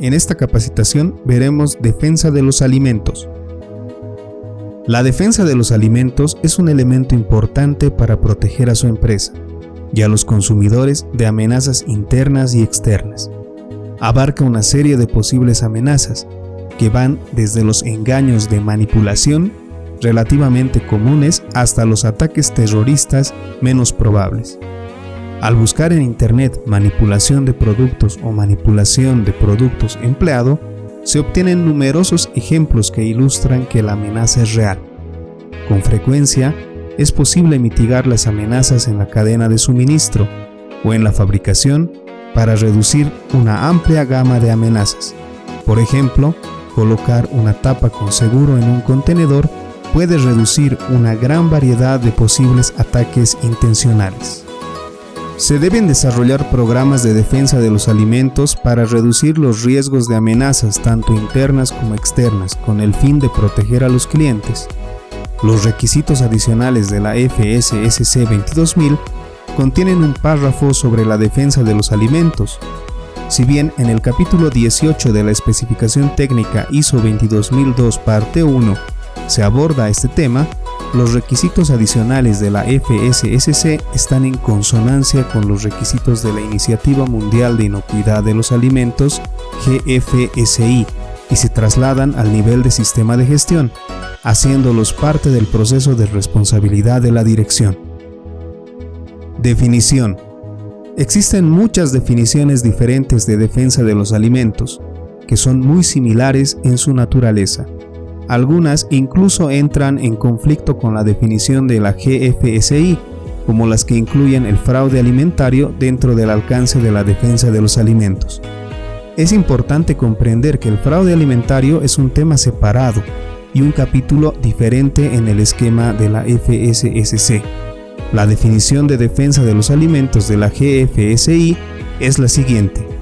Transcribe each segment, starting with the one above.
En esta capacitación veremos defensa de los alimentos. La defensa de los alimentos es un elemento importante para proteger a su empresa y a los consumidores de amenazas internas y externas. Abarca una serie de posibles amenazas que van desde los engaños de manipulación relativamente comunes hasta los ataques terroristas menos probables. Al buscar en Internet manipulación de productos o manipulación de productos empleado, se obtienen numerosos ejemplos que ilustran que la amenaza es real. Con frecuencia, es posible mitigar las amenazas en la cadena de suministro o en la fabricación para reducir una amplia gama de amenazas. Por ejemplo, colocar una tapa con seguro en un contenedor puede reducir una gran variedad de posibles ataques intencionales. Se deben desarrollar programas de defensa de los alimentos para reducir los riesgos de amenazas tanto internas como externas con el fin de proteger a los clientes. Los requisitos adicionales de la FSSC 22000 contienen un párrafo sobre la defensa de los alimentos. Si bien en el capítulo 18 de la especificación técnica ISO 22002 parte 1 se aborda este tema, los requisitos adicionales de la FSSC están en consonancia con los requisitos de la Iniciativa Mundial de Inocuidad de los Alimentos, GFSI, y se trasladan al nivel de sistema de gestión, haciéndolos parte del proceso de responsabilidad de la dirección. Definición. Existen muchas definiciones diferentes de defensa de los alimentos, que son muy similares en su naturaleza. Algunas incluso entran en conflicto con la definición de la GFSI, como las que incluyen el fraude alimentario dentro del alcance de la defensa de los alimentos. Es importante comprender que el fraude alimentario es un tema separado y un capítulo diferente en el esquema de la FSSC. La definición de defensa de los alimentos de la GFSI es la siguiente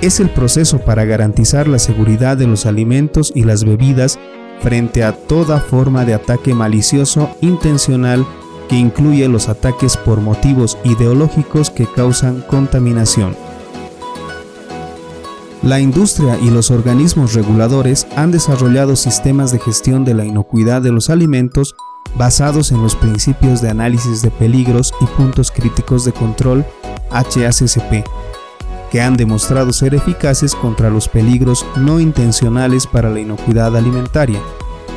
es el proceso para garantizar la seguridad de los alimentos y las bebidas frente a toda forma de ataque malicioso intencional que incluye los ataques por motivos ideológicos que causan contaminación. La industria y los organismos reguladores han desarrollado sistemas de gestión de la inocuidad de los alimentos basados en los principios de análisis de peligros y puntos críticos de control HACCP que han demostrado ser eficaces contra los peligros no intencionales para la inocuidad alimentaria.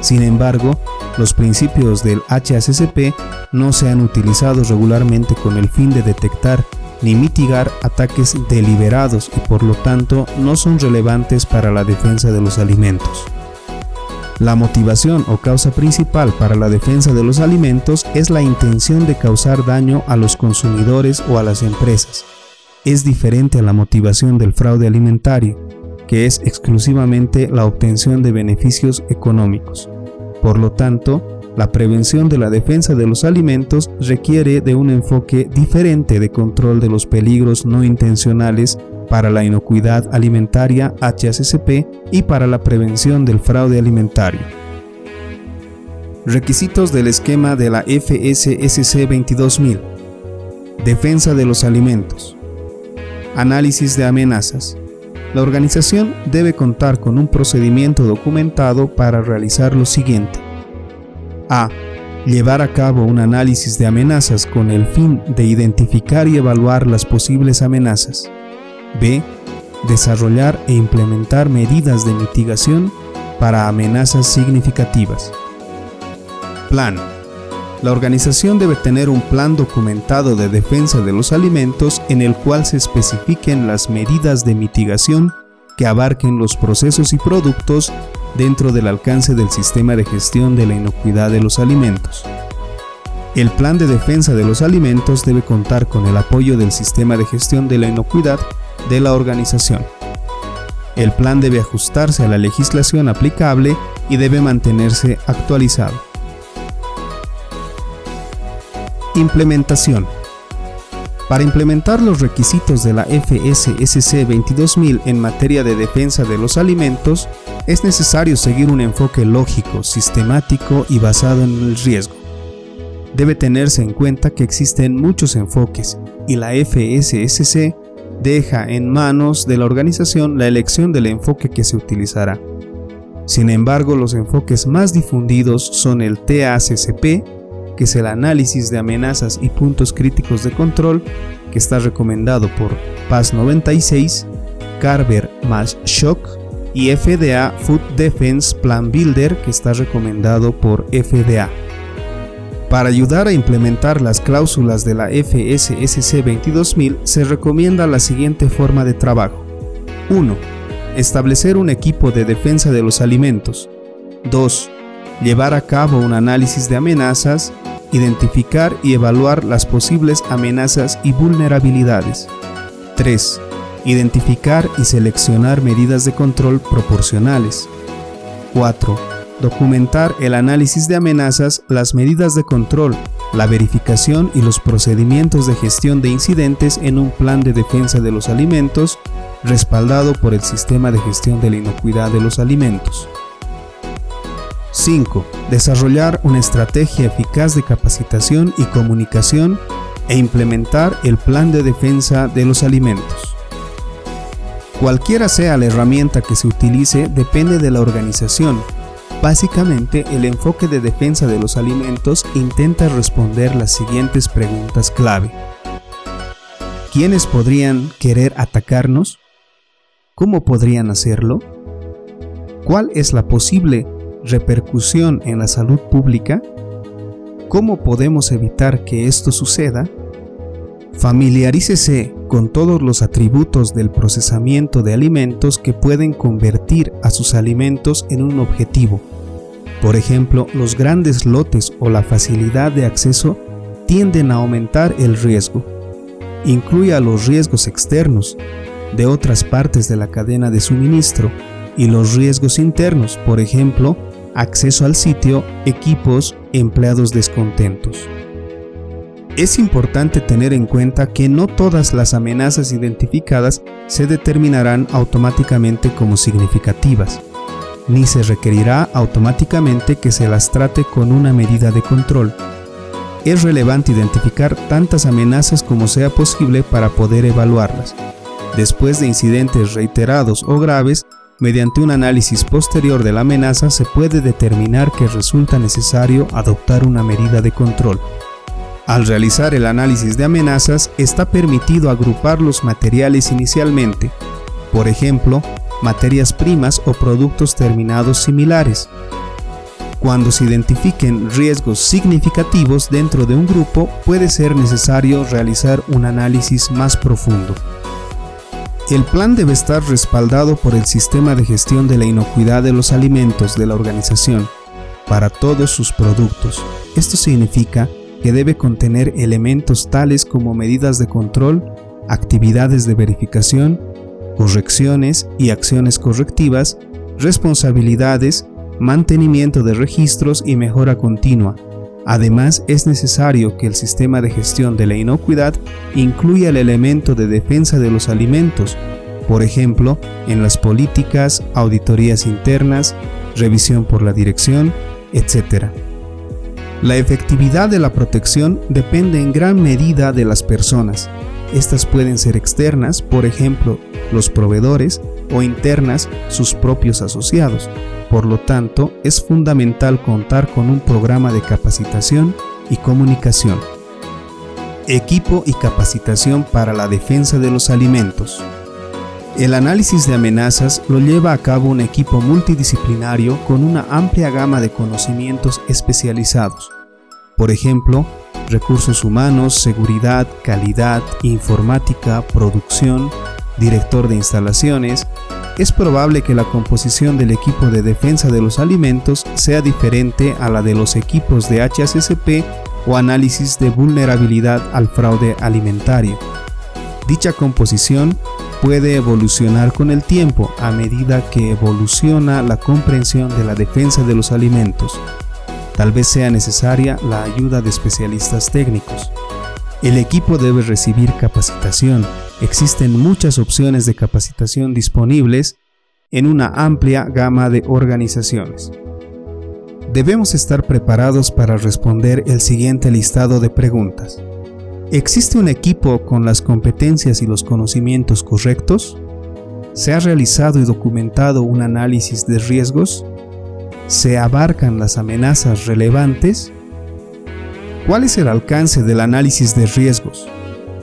Sin embargo, los principios del HACCP no se han utilizado regularmente con el fin de detectar ni mitigar ataques deliberados y por lo tanto no son relevantes para la defensa de los alimentos. La motivación o causa principal para la defensa de los alimentos es la intención de causar daño a los consumidores o a las empresas, es diferente a la motivación del fraude alimentario, que es exclusivamente la obtención de beneficios económicos. Por lo tanto, la prevención de la defensa de los alimentos requiere de un enfoque diferente de control de los peligros no intencionales para la inocuidad alimentaria HACCP y para la prevención del fraude alimentario. Requisitos del esquema de la FSSC 22000. Defensa de los alimentos. Análisis de amenazas. La organización debe contar con un procedimiento documentado para realizar lo siguiente. A. Llevar a cabo un análisis de amenazas con el fin de identificar y evaluar las posibles amenazas. B. Desarrollar e implementar medidas de mitigación para amenazas significativas. Plan la organización debe tener un plan documentado de defensa de los alimentos en el cual se especifiquen las medidas de mitigación que abarquen los procesos y productos dentro del alcance del sistema de gestión de la inocuidad de los alimentos. El plan de defensa de los alimentos debe contar con el apoyo del sistema de gestión de la inocuidad de la organización. El plan debe ajustarse a la legislación aplicable y debe mantenerse actualizado. Implementación. Para implementar los requisitos de la FSSC 22000 en materia de defensa de los alimentos, es necesario seguir un enfoque lógico, sistemático y basado en el riesgo. Debe tenerse en cuenta que existen muchos enfoques y la FSSC deja en manos de la organización la elección del enfoque que se utilizará. Sin embargo, los enfoques más difundidos son el TACCP, que es el análisis de amenazas y puntos críticos de control, que está recomendado por PAS 96, Carver más Shock, y FDA Food Defense Plan Builder, que está recomendado por FDA. Para ayudar a implementar las cláusulas de la FSSC 22000 se recomienda la siguiente forma de trabajo. 1. Establecer un equipo de defensa de los alimentos. 2. Llevar a cabo un análisis de amenazas, identificar y evaluar las posibles amenazas y vulnerabilidades. 3. Identificar y seleccionar medidas de control proporcionales. 4 documentar el análisis de amenazas, las medidas de control, la verificación y los procedimientos de gestión de incidentes en un plan de defensa de los alimentos, respaldado por el Sistema de Gestión de la Inocuidad de los Alimentos. 5. Desarrollar una estrategia eficaz de capacitación y comunicación e implementar el plan de defensa de los alimentos. Cualquiera sea la herramienta que se utilice depende de la organización, Básicamente, el enfoque de defensa de los alimentos intenta responder las siguientes preguntas clave. ¿Quiénes podrían querer atacarnos? ¿Cómo podrían hacerlo? ¿Cuál es la posible repercusión en la salud pública? ¿Cómo podemos evitar que esto suceda? Familiarícese con todos los atributos del procesamiento de alimentos que pueden convertir a sus alimentos en un objetivo. Por ejemplo, los grandes lotes o la facilidad de acceso tienden a aumentar el riesgo. Incluye a los riesgos externos de otras partes de la cadena de suministro y los riesgos internos, por ejemplo, acceso al sitio, equipos, empleados descontentos. Es importante tener en cuenta que no todas las amenazas identificadas se determinarán automáticamente como significativas, ni se requerirá automáticamente que se las trate con una medida de control. Es relevante identificar tantas amenazas como sea posible para poder evaluarlas. Después de incidentes reiterados o graves, mediante un análisis posterior de la amenaza se puede determinar que resulta necesario adoptar una medida de control. Al realizar el análisis de amenazas, está permitido agrupar los materiales inicialmente, por ejemplo, materias primas o productos terminados similares. Cuando se identifiquen riesgos significativos dentro de un grupo, puede ser necesario realizar un análisis más profundo. El plan debe estar respaldado por el sistema de gestión de la inocuidad de los alimentos de la organización para todos sus productos. Esto significa que debe contener elementos tales como medidas de control, actividades de verificación, correcciones y acciones correctivas, responsabilidades, mantenimiento de registros y mejora continua. Además, es necesario que el sistema de gestión de la inocuidad incluya el elemento de defensa de los alimentos, por ejemplo, en las políticas, auditorías internas, revisión por la dirección, etc. La efectividad de la protección depende en gran medida de las personas. Estas pueden ser externas, por ejemplo, los proveedores, o internas, sus propios asociados. Por lo tanto, es fundamental contar con un programa de capacitación y comunicación. Equipo y capacitación para la defensa de los alimentos. El análisis de amenazas lo lleva a cabo un equipo multidisciplinario con una amplia gama de conocimientos especializados. Por ejemplo, recursos humanos, seguridad, calidad, informática, producción, director de instalaciones, es probable que la composición del equipo de defensa de los alimentos sea diferente a la de los equipos de HACCP o análisis de vulnerabilidad al fraude alimentario. Dicha composición puede evolucionar con el tiempo a medida que evoluciona la comprensión de la defensa de los alimentos. Tal vez sea necesaria la ayuda de especialistas técnicos. El equipo debe recibir capacitación. Existen muchas opciones de capacitación disponibles en una amplia gama de organizaciones. Debemos estar preparados para responder el siguiente listado de preguntas. ¿Existe un equipo con las competencias y los conocimientos correctos? ¿Se ha realizado y documentado un análisis de riesgos? ¿Se abarcan las amenazas relevantes? ¿Cuál es el alcance del análisis de riesgos?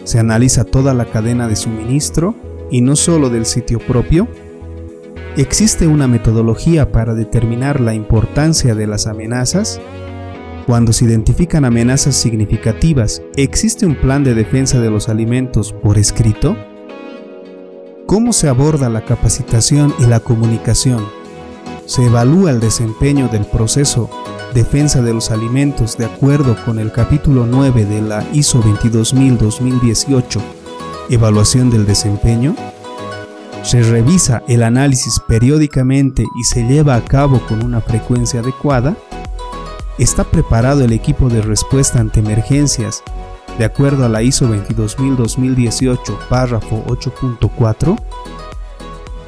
¿Se analiza toda la cadena de suministro y no solo del sitio propio? ¿Existe una metodología para determinar la importancia de las amenazas? Cuando se identifican amenazas significativas, ¿existe un plan de defensa de los alimentos por escrito? ¿Cómo se aborda la capacitación y la comunicación? ¿Se evalúa el desempeño del proceso defensa de los alimentos de acuerdo con el capítulo 9 de la ISO 22000-2018, evaluación del desempeño, se revisa el análisis periódicamente y se lleva a cabo con una frecuencia adecuada, está preparado el equipo de respuesta ante emergencias de acuerdo a la ISO 22000-2018, párrafo 8.4,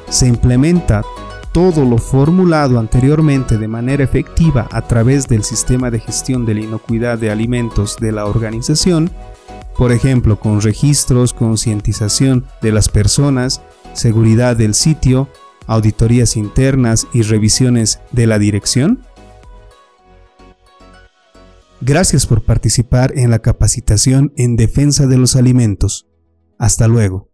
se implementa todo lo formulado anteriormente de manera efectiva a través del sistema de gestión de la inocuidad de alimentos de la organización, por ejemplo, con registros, concientización de las personas, seguridad del sitio, auditorías internas y revisiones de la dirección? Gracias por participar en la capacitación en defensa de los alimentos. Hasta luego.